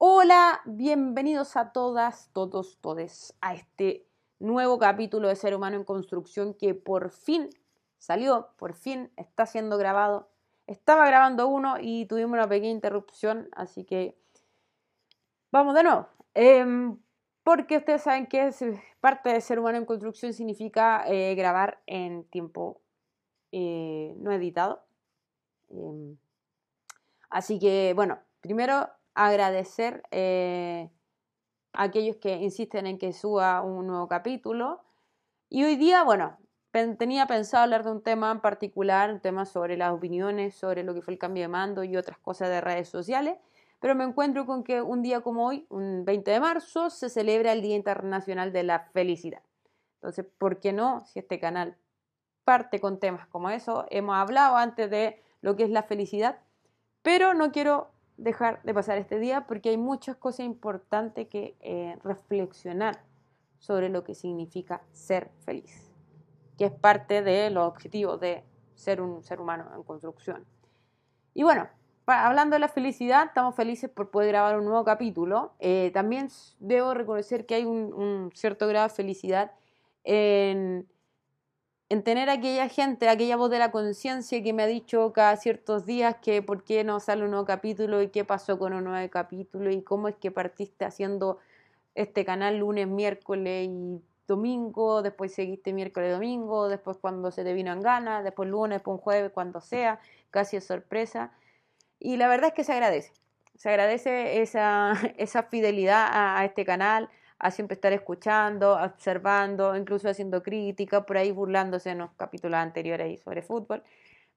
Hola, bienvenidos a todas, todos, todes a este nuevo capítulo de Ser Humano en Construcción que por fin salió, por fin está siendo grabado. Estaba grabando uno y tuvimos una pequeña interrupción, así que vamos de nuevo. Em, porque ustedes saben que parte de Ser Humano en Construcción significa eh, grabar en tiempo eh, no editado. Em, así que, bueno, primero agradecer eh, a aquellos que insisten en que suba un nuevo capítulo. Y hoy día, bueno, tenía pensado hablar de un tema en particular, un tema sobre las opiniones, sobre lo que fue el cambio de mando y otras cosas de redes sociales, pero me encuentro con que un día como hoy, un 20 de marzo, se celebra el Día Internacional de la Felicidad. Entonces, ¿por qué no? Si este canal parte con temas como eso, hemos hablado antes de lo que es la felicidad, pero no quiero dejar de pasar este día porque hay muchas cosas importantes que eh, reflexionar sobre lo que significa ser feliz, que es parte de los objetivos de ser un ser humano en construcción. Y bueno, hablando de la felicidad, estamos felices por poder grabar un nuevo capítulo. Eh, también debo reconocer que hay un cierto grado de felicidad en en tener aquella gente, aquella voz de la conciencia que me ha dicho cada ciertos días que por qué no sale un nuevo capítulo y qué pasó con un nuevo capítulo y cómo es que partiste haciendo este canal lunes, miércoles y domingo, después seguiste miércoles, domingo, después cuando se te vino en gana, después lunes, después un jueves, cuando sea, casi es sorpresa. Y la verdad es que se agradece, se agradece esa, esa fidelidad a este canal, a siempre estar escuchando, observando, incluso haciendo crítica, por ahí burlándose en los capítulos anteriores sobre fútbol.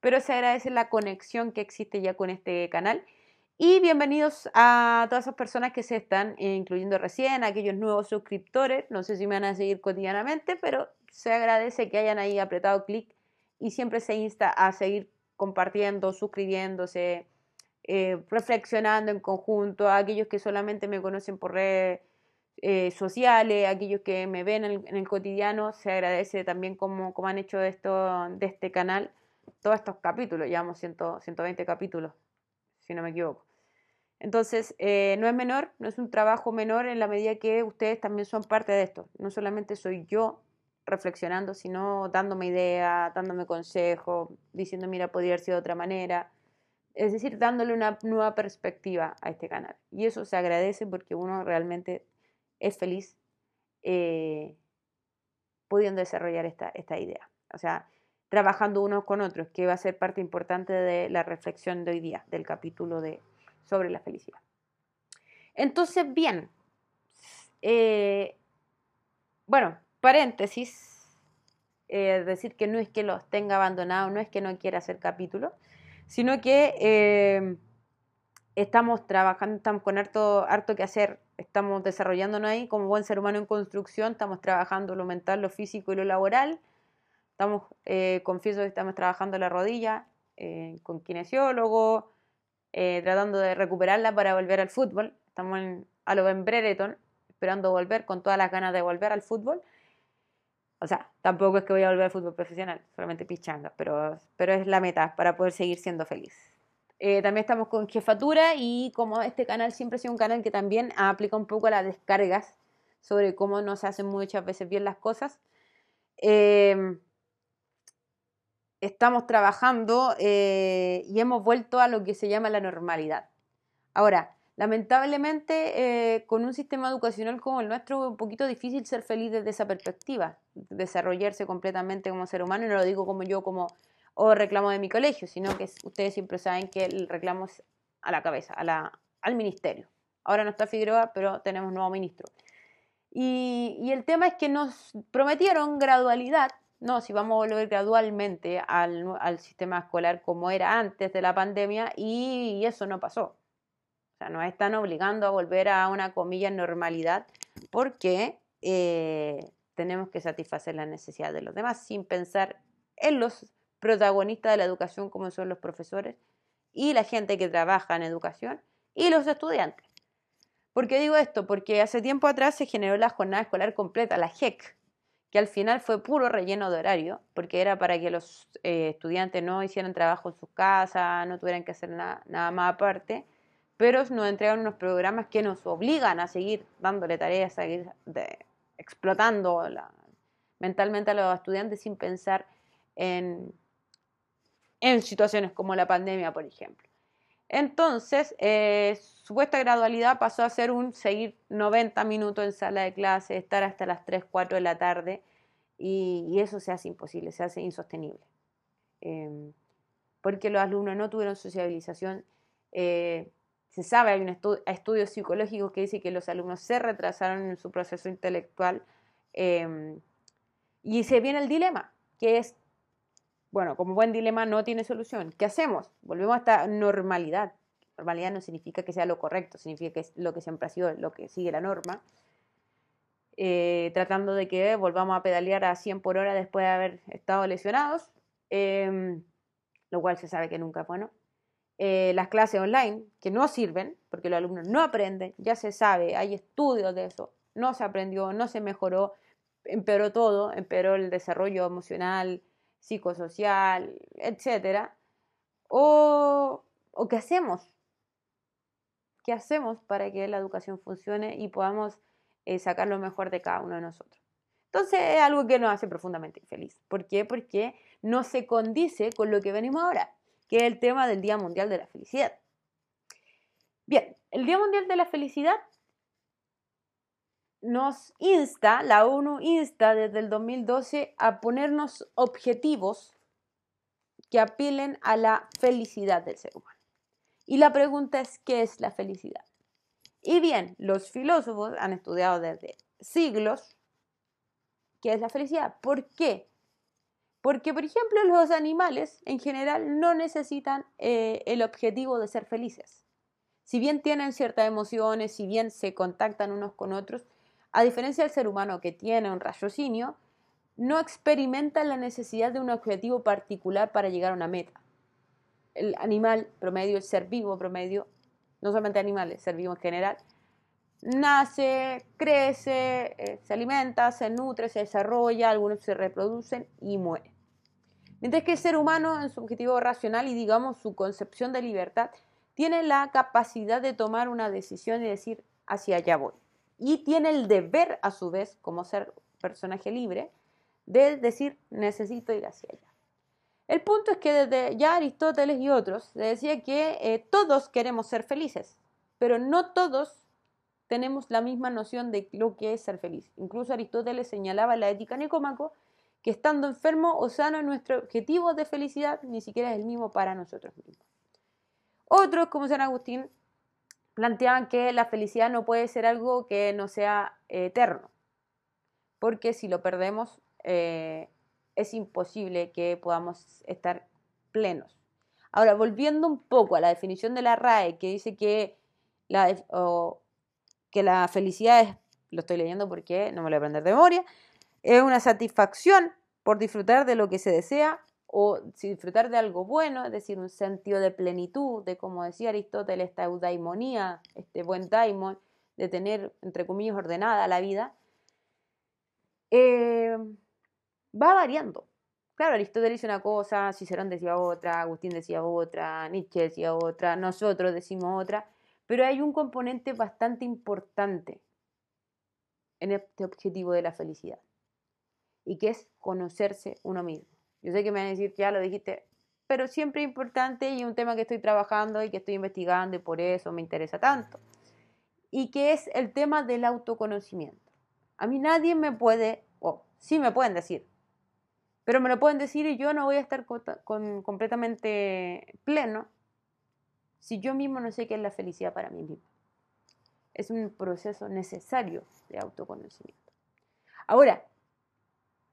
Pero se agradece la conexión que existe ya con este canal. Y bienvenidos a todas esas personas que se están incluyendo recién, aquellos nuevos suscriptores. No sé si me van a seguir cotidianamente, pero se agradece que hayan ahí apretado clic y siempre se insta a seguir compartiendo, suscribiéndose, eh, reflexionando en conjunto. A aquellos que solamente me conocen por redes eh, sociales, aquellos que me ven en el, cotidiano, se agradece también como, han hecho esto, de este canal todos estos capítulos, llevamos 120 capítulos, si no me equivoco. Entonces, eh, no es menor, no es un trabajo menor en la medida que ustedes también son parte de esto. No solamente soy yo reflexionando, sino dándome ideas, dándome consejos, diciendo, mira, podría haber sido de otra manera. Es decir, dándole una nueva perspectiva a este canal. Y eso se agradece porque uno realmente es feliz eh, pudiendo desarrollar esta, esta idea. O sea, trabajando unos con otros, que va a ser parte importante de la reflexión de hoy día, del capítulo de, sobre la felicidad. Entonces, bien, eh, bueno, paréntesis, eh, decir que no es que los tenga abandonados, no es que no quiera hacer capítulos, sino que estamos trabajando, estamos con harto, harto que hacer, estamos desarrollándonos ahí como buen ser humano en construcción, estamos trabajando lo mental, lo físico y lo laboral, estamos, eh, confieso que estamos trabajando la rodilla eh, con kinesiólogo, eh, tratando de recuperarla para volver al fútbol, estamos en, a lo Ben Brereton, esperando volver con todas las ganas de volver al fútbol. O sea, tampoco es que voy a volver al fútbol profesional, solamente pichanga, pero, pero es la meta para poder seguir siendo feliz. Eh, también estamos con jefatura y como este canal siempre ha sido un canal que también aplica un poco a las descargas sobre cómo no se hacen muchas veces bien las cosas. Em, estamos trabajando eh, y hemos vuelto a lo que se llama la normalidad. Ahora, lamentablemente, eh, con un sistema educacional como el nuestro, es un poquito difícil ser feliz desde esa perspectiva, desarrollarse completamente como ser humano, y no lo digo como yo, como o reclamo de mi colegio, sino que ustedes siempre saben que el reclamo es a la cabeza, al ministerio. Ahora no está Figueroa, pero tenemos nuevo ministro. Y, el tema es que nos prometieron gradualidad, no, si vamos a volver gradualmente al, sistema escolar como era antes de la pandemia, y, eso no pasó. O sea, nos están obligando a volver a una comilla normalidad porque eh, tenemos que satisfacer las necesidades de los demás sin pensar en los protagonistas de la educación como son los profesores y la gente que trabaja en educación y los estudiantes. ¿Por qué digo esto? Porque hace tiempo atrás se generó la jornada escolar completa, la JEC, que al final fue puro relleno de horario, porque era para que los eh, estudiantes no hicieran trabajo en sus casas, no tuvieran que hacer nada más aparte, pero nos entregan unos programas que nos obligan a seguir dándole tareas, a seguir explotando mentalmente a los estudiantes sin pensar en, en situaciones como la pandemia, por ejemplo. Entonces, eh, supuesta gradualidad pasó a ser un seguir 90 minutos en sala de clase, estar hasta las 3, 4 de la tarde, y, eso se hace imposible, se hace insostenible. Em, porque los alumnos no tuvieron sociabilización. Eh, se sabe, hay un estudio psicológico que dice que los alumnos se retrasaron en su proceso intelectual. Em, y se viene el dilema, que es bueno, como buen dilema no tiene solución. ¿Qué hacemos? Volvemos a esta normalidad. Normalidad no significa que sea lo correcto, significa que es lo que siempre ha sido, lo que sigue la norma. Eh, tratando de que volvamos a pedalear a 100 por hora después de haber estado lesionados, em, lo cual se sabe que nunca es bueno. Eh, las clases online, que no sirven, porque los alumnos no aprenden, ya se sabe, hay estudios de eso, no se aprendió, no se mejoró, empeoró todo, empeoró el desarrollo emocional, psicosocial, etcétera, o, o qué hacemos, qué hacemos para que la educación funcione y podamos eh, sacar lo mejor de cada uno de nosotros. Entonces es algo que nos hace profundamente infeliz. ¿Por qué? Porque no se condice con lo que venimos ahora, que es el tema del Día Mundial de la Felicidad. Bien, el Día Mundial de la Felicidad nos insta, la ONU insta desde el 2012 a ponernos objetivos que apilen a la felicidad del ser humano. Y la pregunta es, ¿qué es la felicidad? Y bien, los filósofos han estudiado desde siglos qué es la felicidad. ¿Por qué? Porque, por ejemplo, los animales en general no necesitan eh, el objetivo de ser felices. Si bien tienen ciertas emociones, si bien se contactan unos con otros, a diferencia del ser humano que tiene un raciocinio, no experimenta la necesidad de un objetivo particular para llegar a una meta. El animal promedio, el ser vivo promedio, no solamente animales, ser vivo en general, nace, crece, eh, se alimenta, se nutre, se desarrolla, algunos se reproducen y mueren. Mientras que el ser humano en su objetivo racional y digamos su concepción de libertad tiene la capacidad de tomar una decisión y decir hacia allá voy y tiene el deber, a su vez, como ser personaje libre, de decir necesito ir hacia allá. El punto es que desde ya Aristóteles y otros decía que eh, todos queremos ser felices, pero no todos tenemos la misma noción de lo que es ser feliz. Incluso Aristóteles señalaba en la ética Nicómaco que estando enfermo o sano nuestro objetivo de felicidad ni siquiera es el mismo para nosotros mismos. Otros, como San Agustín, planteaban que la felicidad no puede ser algo que no sea eterno, porque si lo perdemos eh, es imposible que podamos estar plenos. Ahora, volviendo un poco a la definición de la RAE, que dice que la, que la felicidad es, lo estoy leyendo porque no me lo voy a aprender de memoria, es una satisfacción por disfrutar de lo que se desea o disfrutar de algo bueno, es decir, un sentido de plenitud, de como decía Aristóteles, esta eudaimonía, este buen daimon, de tener, entre comillas, ordenada la vida, eh, va variando. Claro, Aristóteles dice una cosa, Cicerón decía otra, Agustín decía otra, Nietzsche decía otra, nosotros decimos otra, pero hay un componente bastante importante en este objetivo de la felicidad, y que es conocerse uno mismo. Yo sé que me van a decir, ya lo dijiste, pero siempre importante y un tema que estoy trabajando y que estoy investigando y por eso me interesa tanto. Y que es el tema del autoconocimiento. A mí nadie me puede, o sí me pueden decir, pero me lo pueden decir y yo no voy a estar completamente pleno si yo mismo no sé qué es la felicidad para mí mismo. Es un proceso necesario de autoconocimiento. Ahora,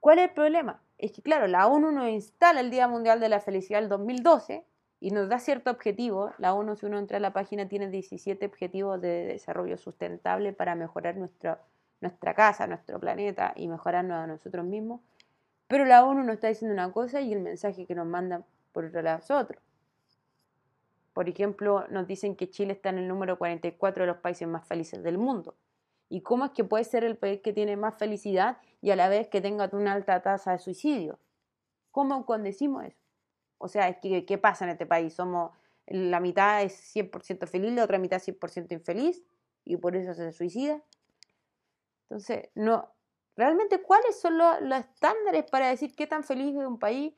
¿cuál es el problema? Es que, claro, la ONU nos instala el Día Mundial de la Felicidad el 2012 y nos da cierto objetivo. La ONU, si uno entra a la página, tiene 17 objetivos de desarrollo sustentable para mejorar nuestra, nuestra casa, nuestro planeta y mejorarnos a nosotros mismos. Pero la ONU nos está diciendo una cosa y el mensaje que nos mandan por otro lado es otro. Por ejemplo, nos dicen que Chile está en el número 44 de los países más felices del mundo. ¿Y cómo es que puede ser el país que tiene más felicidad y a la vez que tenga una alta tasa de suicidio? ¿Cómo condecimos eso? O sea, ¿qué, ¿qué pasa en este país? ¿Somos la mitad es 100% feliz, la otra mitad es 100% infeliz y por eso se suicida. Entonces, no, realmente cuáles son los, estándares para decir qué tan feliz es un país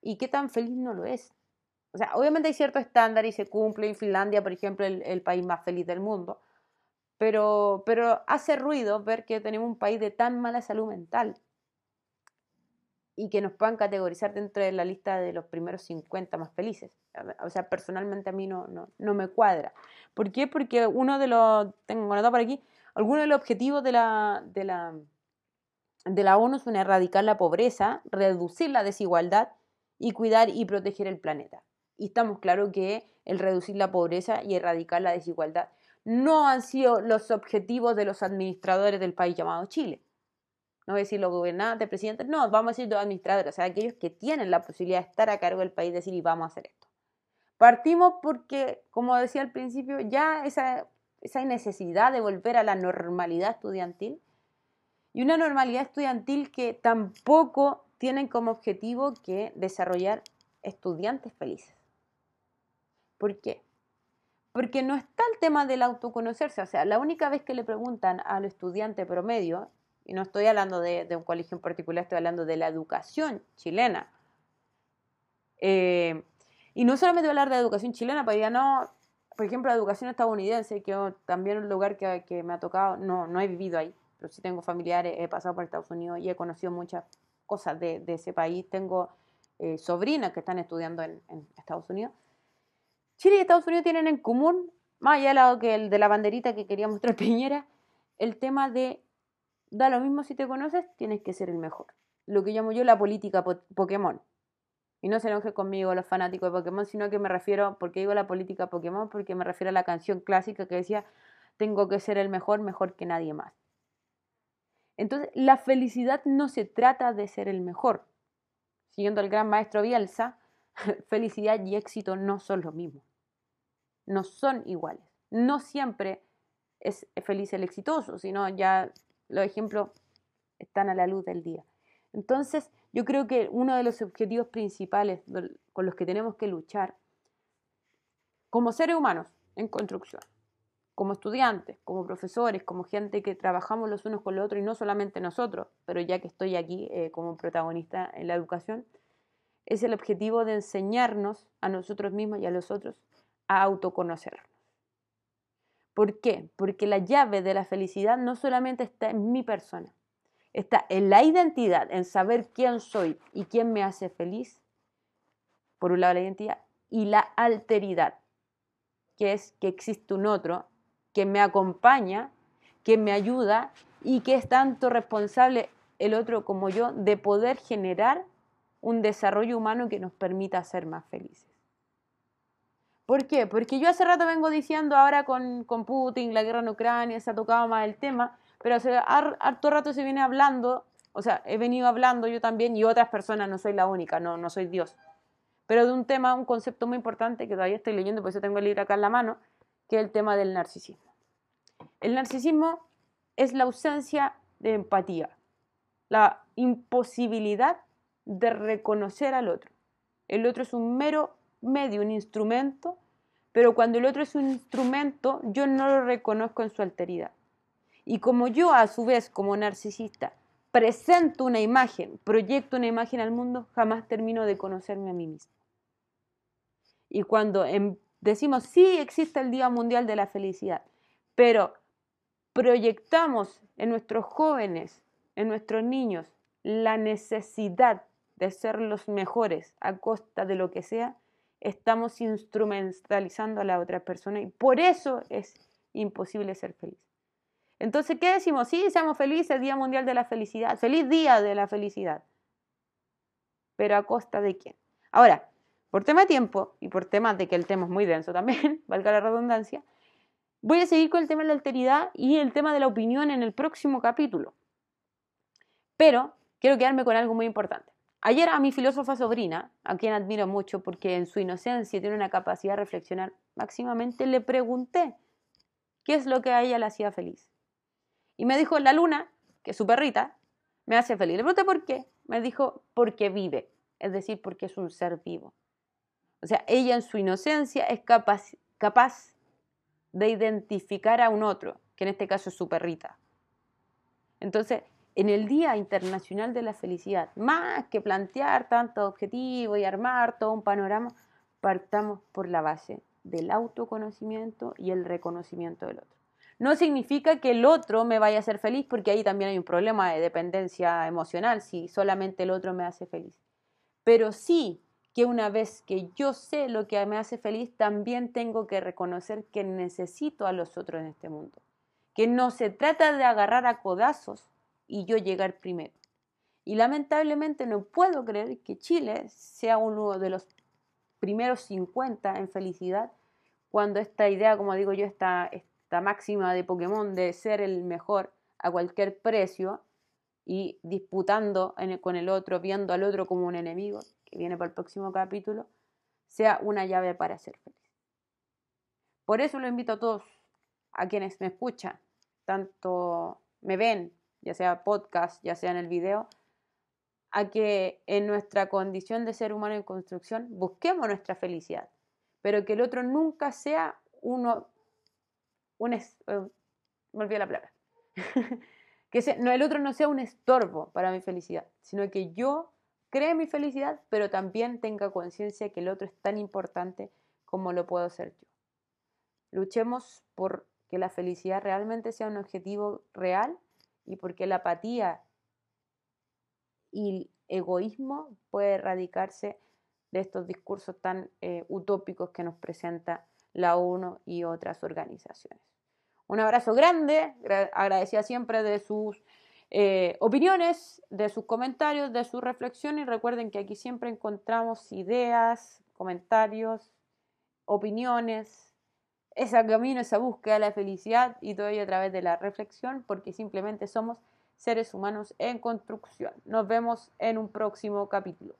y qué tan feliz no lo es. O sea, obviamente hay ciertos estándares y se cumple en Finlandia, por ejemplo, el país más feliz del mundo. Pero, pero hace ruido ver que tenemos un país de tan mala salud mental y que nos puedan categorizar dentro de la lista de los primeros 50 más felices. O sea, personalmente a mí no, no, me cuadra. ¿Por qué? Porque uno de los, tengo anotado por aquí, alguno de los objetivos de la, de la, de la ONU son erradicar la pobreza, reducir la desigualdad y cuidar y proteger el planeta. Y estamos claros que el reducir la pobreza y erradicar la desigualdad no han sido los objetivos de los administradores del país llamado Chile no voy a decir los gobernantes, presidentes, no, vamos a decir los administradores, o sea, aquellos que tienen la posibilidad de estar a cargo del país, decir, y vamos a hacer esto. Partimos porque, como decía al principio, ya esa, esa necesidad de volver a la normalidad estudiantil, y una normalidad estudiantil que tampoco tienen como objetivo que desarrollar estudiantes felices. ¿Por qué? Porque no está el tema del autoconocerse, o sea, la única vez que le preguntan al estudiante promedio y no estoy hablando de, un colegio en particular, estoy hablando de la educación chilena. Eh, y no solamente hablar de educación chilena, pero ya no, por ejemplo, la educación estadounidense, que también es un lugar que, me ha tocado, no, no he vivido ahí, pero sí tengo familiares, he pasado por Estados Unidos y he conocido muchas cosas de, ese país. Tengo eh, sobrinas que están estudiando en, Estados Unidos. Chile y Estados Unidos tienen en común, más allá que el de la banderita que quería mostrar Piñera, el tema de da lo mismo si te conoces, tienes que ser el mejor. Lo que llamo yo la política Pokémon. Y no se enoje conmigo los fanáticos de Pokémon, sino que me refiero, porque digo la política Pokémon, porque me refiero a la canción clásica que decía, tengo que ser el mejor, mejor que nadie más. Entonces, la felicidad no se trata de ser el mejor. Siguiendo al gran maestro Bielsa, felicidad y éxito no son lo mismo. No son iguales. No siempre es feliz el exitoso, sino ya los ejemplos están a la luz del día. Entonces, yo creo que uno de los objetivos principales con los que tenemos que luchar como seres humanos en construcción, como estudiantes, como profesores, como gente que trabajamos los unos con los otros y no solamente nosotros, pero ya que estoy aquí eh, como protagonista en la educación, es el objetivo de enseñarnos a nosotros mismos y a los otros a autoconocernos. ¿Por qué? Porque la llave de la felicidad no solamente está en mi persona, está en la identidad, en saber quién soy y quién me hace feliz, por un lado la identidad, y la alteridad, que es que existe un otro que me acompaña, que me ayuda y que es tanto responsable el otro como yo de poder generar un desarrollo humano que nos permita ser más felices. ¿Por qué? Porque yo hace rato vengo diciendo ahora con, con Putin, la guerra en Ucrania, se ha tocado más el tema, pero hace harto rato se viene hablando, o sea, he venido hablando yo también y otras personas, no soy la única, no, no soy Dios, pero de un tema, un concepto muy importante que todavía estoy leyendo, por eso tengo el libro acá en la mano, que es el tema del narcisismo. El narcisismo es la ausencia de empatía, la imposibilidad de reconocer al otro. El otro es un mero medio, un instrumento, pero cuando el otro es un instrumento, yo no lo reconozco en su alteridad. Y como yo, a su vez, como narcisista, presento una imagen, proyecto una imagen al mundo, jamás termino de conocerme a mí mismo. Y cuando em, decimos, sí existe el Día Mundial de la Felicidad, pero proyectamos en nuestros jóvenes, en nuestros niños, la necesidad de ser los mejores a costa de lo que sea, estamos instrumentalizando a la otra persona y por eso es imposible ser feliz. Entonces, ¿qué decimos? Sí, seamos felices, Día Mundial de la Felicidad, feliz Día de la Felicidad. Pero a costa de quién? Ahora, por tema de tiempo y por tema de que el tema es muy denso también, valga la redundancia, voy a seguir con el tema de la alteridad y el tema de la opinión en el próximo capítulo. Pero quiero quedarme con algo muy importante. Ayer a mi filósofa sobrina, a quien admiro mucho porque en su inocencia tiene una capacidad de reflexionar máximamente, le pregunté qué es lo que a ella le hacía feliz. Y me dijo, la luna, que es su perrita, me hace feliz. Le pregunté por qué. Me dijo, porque vive, es decir, porque es un ser vivo. O sea, ella en su inocencia es capaz de identificar a un otro, que en este caso es su perrita. Entonces, en el Día Internacional de la Felicidad, más que plantear tantos objetivos y armar todo un panorama, partamos por la base del autoconocimiento y el reconocimiento del otro. No significa que el otro me vaya a hacer feliz, porque ahí también hay un problema de dependencia emocional, si solamente el otro me hace feliz. Pero sí que una vez que yo sé lo que me hace feliz, también tengo que reconocer que necesito a los otros en este mundo. Que no se trata de agarrar a codazos y yo llegar primero. Y lamentablemente no puedo creer que Chile sea uno de los primeros 50 en felicidad, cuando esta idea, como digo yo, esta, esta máxima de Pokémon de ser el mejor a cualquier precio y disputando con el otro, viendo al otro como un enemigo, que viene para el próximo capítulo, sea una llave para ser feliz. Por eso lo invito a todos, a quienes me escuchan, tanto me ven ya sea podcast, ya sea en el video, a que en nuestra condición de ser humano en construcción busquemos nuestra felicidad, pero que el otro nunca sea uno, un, eh, me olvidé la palabra, que no, el otro no sea un estorbo para mi felicidad, sino que yo cree mi felicidad, pero también tenga conciencia que el otro es tan importante como lo puedo ser yo. Luchemos por que la felicidad realmente sea un objetivo real y porque la apatía y el egoísmo puede erradicarse de estos discursos tan eh, utópicos que nos presenta la ONU y otras organizaciones. Un abrazo grande, agradecida siempre de sus eh, opiniones, de sus comentarios, de sus reflexiones y recuerden que aquí siempre encontramos ideas, comentarios, opiniones, ese camino, esa búsqueda de la felicidad y todo ello a través de la reflexión, porque simplemente somos seres humanos en construcción. Nos vemos en un próximo capítulo.